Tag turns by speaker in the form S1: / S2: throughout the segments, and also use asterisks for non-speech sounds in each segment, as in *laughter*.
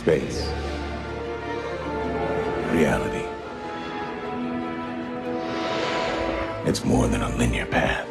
S1: space, reality. It's more than a linear path.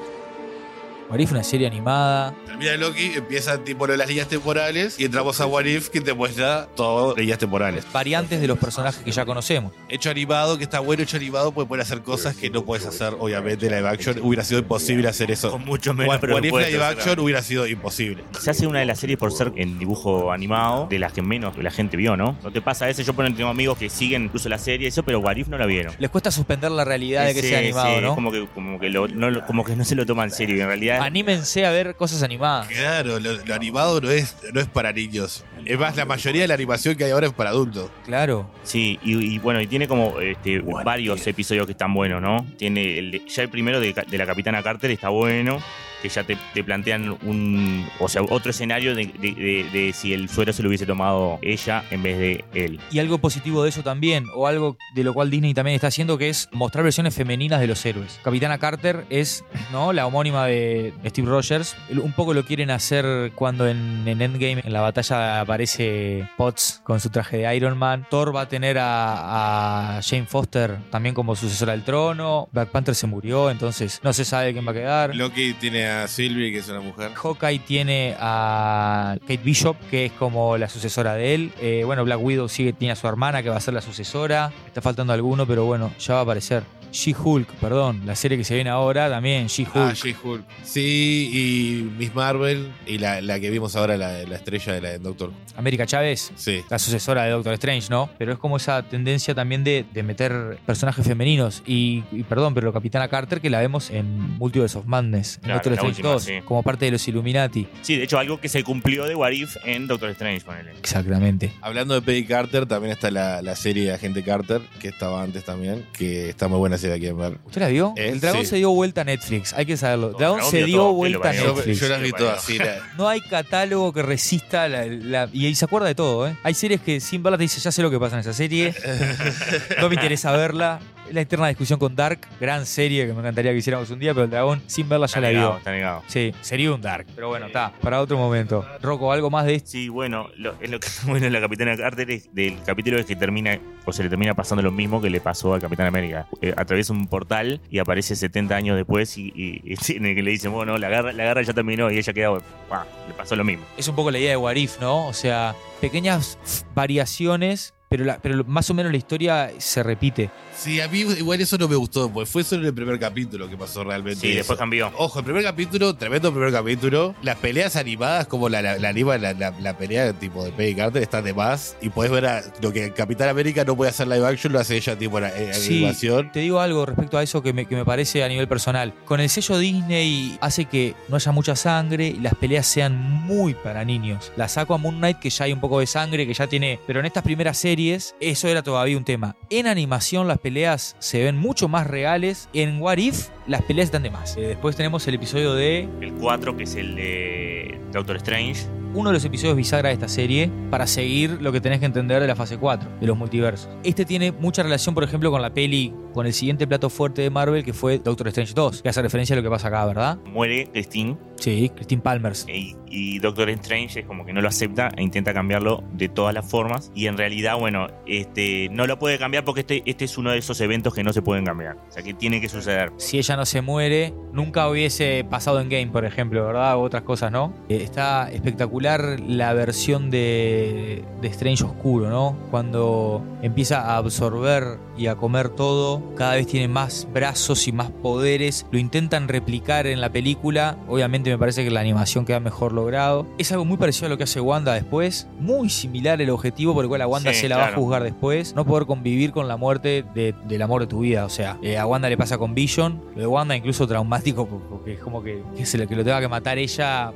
S2: What If, una serie animada.
S3: Termina Loki, empieza tipo lo de las líneas temporales y entramos a What If que te muestra todo líneas temporales.
S2: Variantes de los personajes que ya conocemos.
S3: Hecho animado, que está bueno hecho animado, puede poder hacer cosas que no puedes hacer, obviamente, live action. Hubiera sido imposible hacer eso.
S4: Con mucho menos
S3: What, What If
S4: presupuesto,
S3: live action hubiera sido imposible.
S4: Se hace una de las series por ser en dibujo animado, de las que menos la gente vio, ¿no? ¿No te pasa eso? Yo por tengo amigos que siguen incluso la serie, y eso, pero What If no la vieron.
S2: Les cuesta suspender la realidad de que
S4: Sí,
S2: sea animado,
S4: sí,
S2: ¿no?
S4: es Como que, como, que lo- no, lo- como que no se lo toma en serio. y En realidad,
S2: Anímense a ver cosas animadas.
S3: Claro, lo, lo animado no es, no es para niños. Es más, la mayoría de la animación que hay ahora es para adultos.
S2: Claro.
S4: sí, y, y bueno, y tiene como este, varios episodios que están buenos, ¿no? Tiene el ya el primero de, de la Capitana Carter está bueno, que ya te, te plantean un, o sea, otro escenario de, de- de- de si el suero se lo hubiese tomado ella en vez de él.
S2: Y algo positivo de eso también, o algo de lo cual Disney también está haciendo, que es mostrar versiones femeninas de los héroes. Capitana Carter es ¿no? la homónima de Steve Rogers. Un poco lo quieren hacer cuando en, en Endgame, en la batalla, aparece Potts con su traje de Iron Man. Thor va a tener a, a Jane Foster también como sucesora del trono. Black Panther se murió, entonces no se sabe quién va a quedar.
S3: Loki tiene a Sylvie, que es una mujer.
S2: Hawkeye tiene a Kate Bishop, que es como la sucesora de él. Eh, bueno, Black Widow sigue, tiene a su hermana, que va a ser la sucesora. Está faltando alguno, pero bueno, ya va a aparecer. She-Hulk, perdón, la serie que se viene ahora también, She-Hulk.
S3: Ah, She-Hulk. Sí, y Miss Marvel y la, la que vimos ahora, la, la estrella de la de Doctor.
S2: América Chávez,
S3: Sí.
S2: la sucesora de Doctor Strange, ¿no? Pero es como esa tendencia también de, de meter personajes femeninos. Y, y perdón, pero Capitana Carter, que la vemos en Multiverse of Madness, en
S4: Claro,
S2: Doctor Strange
S4: última,
S2: 2,
S4: sí.
S2: como parte de los Illuminati.
S4: Sí, de hecho, algo que se cumplió de What If en Doctor Strange, ponele.
S2: Exactamente.
S3: Hablando de Peggy Carter, también está la, la serie de Agente Carter, que estaba antes también, que está muy buena ver.
S2: ¿Usted la vio?
S3: Eh,
S2: el dragón
S3: sí.
S2: se dio vuelta a Netflix, hay que saberlo. Dragón
S4: Dragón
S2: se dio
S4: todo,
S2: vuelta a
S3: Yo,
S2: Netflix.
S3: yo las vi todas así. la-
S2: No hay catálogo que resista la, la- y se acuerda de todo, ¿eh? Hay series que sin verla te dice, ya sé lo que pasa en esa serie, *laughs* no me interesa verla. La eterna discusión con Dark, gran serie que me encantaría que hiciéramos un día, pero el dragón sin verla ya
S4: Está
S2: la
S4: negado,
S2: vio.
S4: está negado.
S2: Sí, sería un Dark, pero bueno, está, para otro momento. Rocco, ¿algo más de esto?
S4: Sí, bueno, lo, es lo que está *laughs* bueno en la Capitana Carter es- del capítulo es que termina, o se le termina pasando lo mismo que le pasó al Capitán América. Eh, atraviesa un portal y aparece 70 años después y, y- y *laughs* en el que le dicen, bueno, la guerra, la guerra ya terminó y ella queda, le pasó lo mismo.
S2: Es un poco la idea de Warif, ¿no? O sea, pequeñas variaciones, pero, la- pero más o menos la historia se repite.
S3: Sí, a mí igual eso no me gustó, pues fue solo en el primer capítulo que pasó realmente.
S4: Sí,
S3: eso.
S4: después cambió.
S3: Ojo, el primer capítulo, tremendo primer capítulo. Las peleas animadas, como la, la, la anima la, la, la pelea tipo de Peggy Carter, están de más. Y podés ver a, lo que Capitán América no puede hacer live action, lo hace ella tipo en, en
S2: Sí,
S3: animación.
S2: te digo algo respecto a eso que me, que me parece a nivel personal. Con el sello Disney hace que no haya mucha sangre y las peleas sean muy para niños. La saco a Moon Knight que ya hay un poco de sangre, que ya tiene... Pero en estas primeras series eso era todavía un tema. En animación las peleas se ven mucho más reales. En What If las peleas están de más. Eh, después tenemos el episodio de
S4: El 4, que es el de Doctor Strange.
S2: uno de los episodios bisagra de esta serie para seguir lo que tenés que entender de la fase 4, de los multiversos. Este tiene mucha relación, por ejemplo, con la peli, con el siguiente plato fuerte de Marvel, que fue Doctor Strange 2, que hace referencia a lo que pasa acá, ¿verdad?
S4: Muere Christine
S2: Sí, Christine Palmers.
S4: y, y Doctor Strange es como que no lo acepta e intenta cambiarlo de todas las formas. Y en realidad, bueno, este no lo puede cambiar porque este, este es uno de esos eventos que no se pueden cambiar. O sea, que tiene que suceder.
S2: Si ella no se muere, nunca hubiese pasado en Game, por ejemplo, ¿verdad? U otras cosas, ¿no? Eh, está espectacular la versión de, de Strange Oscuro, ¿no? Cuando empieza a absorber y a comer todo, cada vez tiene más brazos y más poderes. Lo intentan replicar en la película. Obviamente me parece que la animación queda mejor logrado. Es algo muy parecido a lo que hace Wanda después. Muy similar el objetivo por el cual a Wanda
S4: Sí,
S2: se la va a juzgar después. No poder convivir con la muerte de- del amor de tu vida. O sea, eh, a Wanda le pasa con Vision. Lo de Wanda incluso traumático por- porque es como que, que, se lo, que lo tenga que matar ella.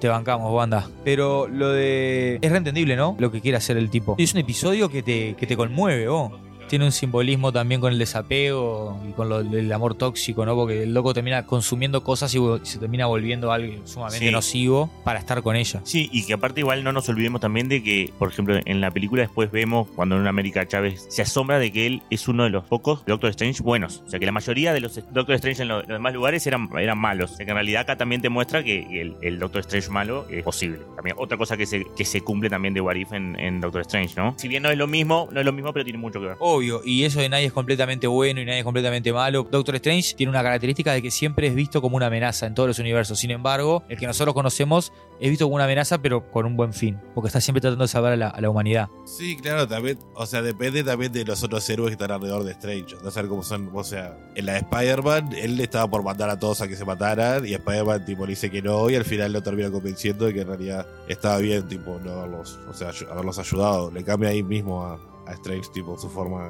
S2: Te bancamos, Wanda. Pero lo de... Es reentendible, ¿no? Lo que quiere hacer el tipo. Es un episodio que te, que te conmueve, vos. Tiene un simbolismo también con el desapego y con lo- el amor tóxico, ¿no? Porque el loco termina consumiendo cosas y se termina volviendo algo sumamente
S4: Sí.
S2: nocivo para estar con ella.
S4: Sí, y que aparte igual no nos olvidemos también de que, por ejemplo, en la película después vemos cuando en América Chávez se asombra de que él es uno de los pocos Doctor Strange buenos. O sea, que la mayoría de los Doctor Strange en lo- los demás lugares eran, eran malos. O sea, que en realidad acá también te muestra que el, el Doctor Strange malo es posible. También otra cosa que se, que se cumple también de What If en, en Doctor Strange, ¿no? Si bien no es lo mismo, no es lo mismo, pero tiene mucho que ver.
S2: Y eso de nadie es completamente bueno y nadie es completamente malo. Doctor Strange tiene una característica de que siempre es visto como una amenaza en todos los universos. Sin embargo, el que nosotros conocemos es visto como una amenaza, pero con un buen fin. Porque está siempre tratando de salvar a la, humanidad.
S3: Sí, claro, también, o sea, depende también de los otros héroes que están alrededor de Strange. No saber cómo son, o sea, en la de Spider-Man, él estaba por mandar a todos a que se mataran y Spider-Man tipo dice que no y al final lo termina convenciendo de que en realidad estaba bien, tipo, no haberlos, o sea, haberlos ayudado. Le cambia ahí mismo a, a Strange, tipo, su forma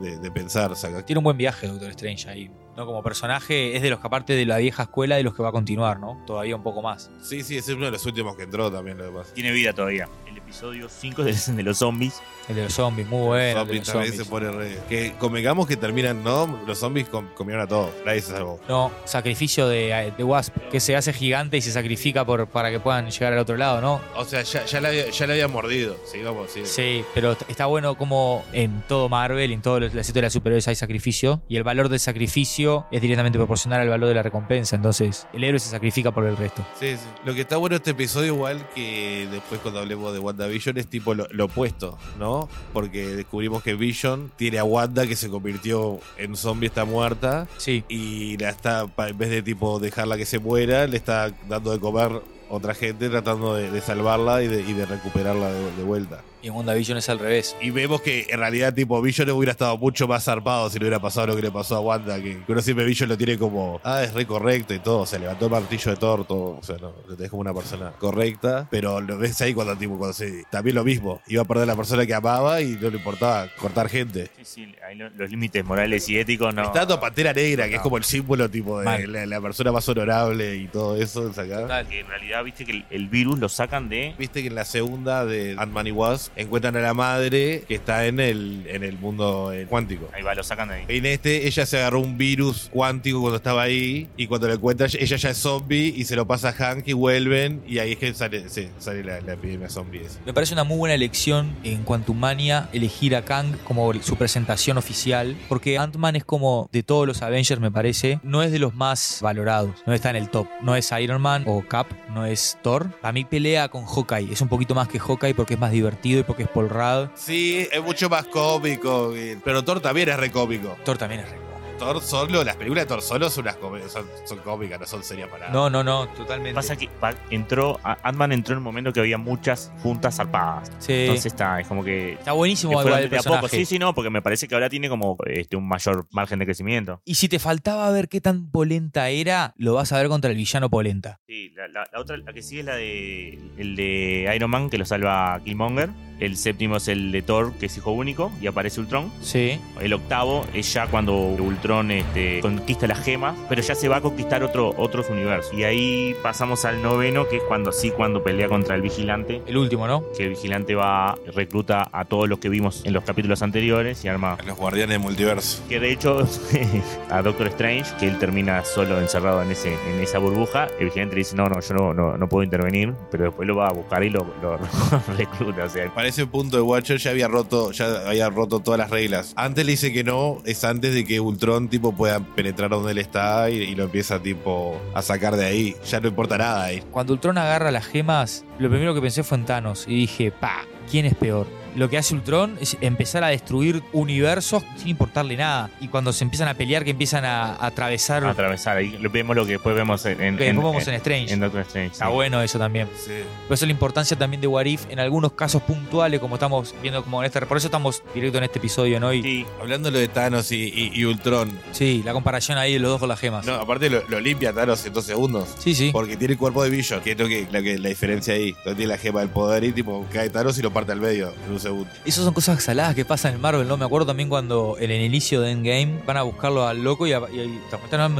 S3: de, de- pensar. O sea,
S2: Tiene un buen viaje Doctor Strange ahí. ¿No? Como personaje es de los que aparte de la vieja escuela de los que va a continuar, ¿no? Todavía un poco más.
S3: sí, sí, es uno de los últimos que entró también, lo.
S4: Tiene vida todavía. El episodio 5 es el de los zombies.
S2: El de los zombies, muy bueno. el de los zombies.
S3: se pone re- Que convengamos que terminan, ¿no? Los zombies com- comieron a todos. Nadie se salvó.
S2: No, sacrificio de, de Wasp, que se hace gigante y se sacrifica por, para que puedan llegar al otro lado, ¿no?
S3: O sea, ya, ya, le, había, ya le había mordido. Sí, vamos, sí.
S2: Sí, pero está bueno como en todo Marvel, en todo el sitio de las superhéroes hay sacrificio y el valor del sacrificio es directamente proporcional al valor de la recompensa. Entonces, el héroe se sacrifica por el resto.
S3: Sí, sí. Lo que está bueno este episodio, igual que después cuando hablemos de WandaVision, es tipo lo, lo opuesto, ¿no? Porque descubrimos que Vision tiene a Wanda que se convirtió en zombie, está muerta.
S2: Sí,
S3: Y la está, en vez de tipo dejarla que se muera, le está dando de comer otra gente, tratando de, de salvarla y de, y de recuperarla de, de vuelta.
S2: y en WandaVision es al revés.
S3: Y vemos que en realidad, tipo, Vision hubiera estado mucho más zarpado si le hubiera pasado lo que le pasó a Wanda. Que que uno siempre Vision lo tiene como, ah, es re correcto y todo. Se levantó el martillo de Thor, todo. O sea, no, lo tenés como una persona correcta. Pero lo ves ahí cuando, tipo, cuando se. También lo mismo. Iba a perder a la persona que amaba y no le importaba cortar gente.
S4: Sí, sí, ahí lo- los límites morales y éticos no.
S3: Está dando Pantera Negra, que es como el símbolo, tipo, de la, la persona más honorable y todo eso. es acá.
S4: Que en realidad, viste que el, el virus lo sacan de.
S3: Viste que en la segunda de Ant-Man y Wasp encuentran a la madre que está en el, en el mundo eh, cuántico.
S4: Ahí va, lo sacan de ahí.
S3: En este, ella se agarró un virus cuántico cuando estaba ahí. Y cuando lo encuentra, ella ya es zombie. Y se lo pasa a Hank y vuelven. Y ahí es que sale, sí, sale la, la epidemia zombie. esa.
S2: Me parece una muy buena elección en Quantumania elegir a Kang como su presentación oficial, porque Ant-Man es como de todos los Avengers, me parece, no es de los más valorados, no está en el top. No es Iron Man o Cap, no es Thor. A mí pelea con Hawkeye, es un poquito más que Hawkeye porque es más divertido y porque es Paul Rudd.
S3: Sí, es mucho más cómico. Pero Thor también es re cómico.
S2: Thor también es re
S3: Thor solo, las películas de Thor solo son, unas son, son cómicas, no son serias para nada.
S2: No, no, no, totalmente.
S4: Pasa que entró, Ant-Man entró en un momento que había muchas juntas zarpadas.
S2: Sí.
S4: Entonces está, es como que.
S2: está buenísimo
S4: que
S2: igual el
S4: de a poco.
S2: personaje.
S4: Sí, sí, no, porque me parece que ahora tiene como este, un mayor margen de crecimiento.
S2: Y si te faltaba ver qué tan polenta era, lo vas a ver contra el villano polenta.
S4: Sí, la, la- la otra, la que sigue es la de el de Iron Man, que lo salva Killmonger. El séptimo es el de Thor, que es hijo único, y aparece Ultron.
S2: Sí.
S4: El octavo es ya cuando Ultron este, conquista las gemas, pero ya se va a conquistar otro, otros universos. Y ahí pasamos al noveno, que es cuando sí, cuando pelea contra el vigilante.
S2: El último, ¿no?
S4: Que el vigilante va, recluta a todos los que vimos en los capítulos anteriores y arma.
S3: Los guardianes del multiverso.
S4: Que de hecho, *laughs* a Doctor Strange, que él termina solo encerrado en, ese, en esa burbuja, el vigilante le dice: No, no, yo no, no, no puedo intervenir, pero después lo va a buscar y lo, lo *laughs* recluta. O sea,
S3: Para ese punto de Watcher ya había roto, ya había roto todas las reglas. Antes le dice que no, es antes de que Ultron tipo pueda penetrar donde él está y, lo empieza tipo a sacar de ahí. Ya no importa nada ahí.
S2: Cuando Ultron agarra las gemas, lo primero que pensé fue en Thanos y dije, pa, ¿quién es peor? Lo que hace Ultron es empezar a destruir universos sin importarle nada. Y cuando se empiezan a pelear, que empiezan a, a atravesar...
S4: a atravesar. Ahí lo vemos lo que después vemos en, en,
S2: que después vemos en Strange.
S4: en Doctor Strange.
S2: Está
S4: sí.
S2: bueno eso también.
S3: Sí.
S2: Por eso la importancia también de What If en algunos casos puntuales, como estamos viendo como en este... Por eso estamos directo en este episodio, ¿no? Y,
S4: Sí,
S3: Hablando de Thanos y, y- y Ultron.
S2: sí, la comparación ahí de los dos con las gemas.
S3: No, aparte lo, lo limpia Thanos en dos segundos.
S2: Sí, sí.
S3: Porque tiene el cuerpo de Vision, que es lo que, lo que- la diferencia ahí. Entonces tiene la gema del poder y tipo cae Thanos y lo parte al medio en un segundo.
S2: Esas son cosas saladas que pasan en Marvel, ¿no? Me acuerdo también cuando en el inicio de Endgame van a buscarlo al loco y, a- y, y-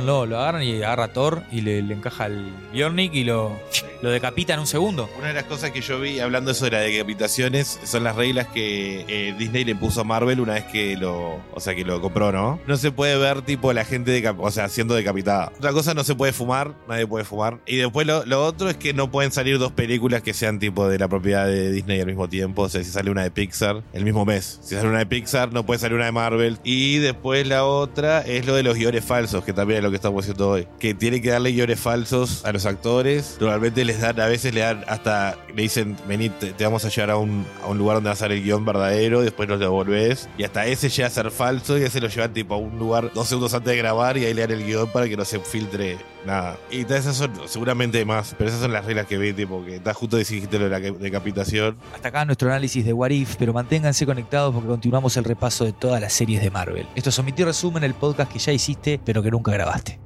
S2: lo, lo agarran y agarra a Thor y le, le encaja el Bjornik y lo, lo decapita en un segundo.
S3: Una de las cosas que yo vi hablando eso de las decapitaciones son las reglas que eh, Disney le puso a Marvel una vez que lo, o sea, que lo compró, ¿no? No se puede ver tipo la gente, o sea, siendo decapitada. Otra cosa, no se puede fumar, nadie puede fumar. Y después lo, lo otro es que no pueden salir dos películas que sean tipo de la propiedad de Disney al mismo tiempo. O sea, si sale una de Pixar el mismo mes. Si sale una de Pixar, no puede salir una de Marvel. Y después la otra es lo de los guiones falsos, que también es lo que estamos haciendo hoy. Que tiene que darle guiones falsos a los actores. Normalmente les dan, a veces le dan hasta, le dicen, vení, te, vamos a llevar a un, a un lugar donde va a ser el guion verdadero, después lo devolvés. Y hasta ese llega a ser falso y ese lo llevan tipo a un lugar dos segundos antes de grabar y ahí le dan el guion para que no se filtre nada. Y todas esas son seguramente más, pero esas son las reglas que vi, tipo, que está justo dijiste lo de la decapitación.
S2: Hasta acá nuestro análisis de What If, pero manténganse conectados porque continuamos el repaso de todas las series de Marvel. Esto es Omitir Resumen, el podcast que ya hiciste, pero que nunca grabaste.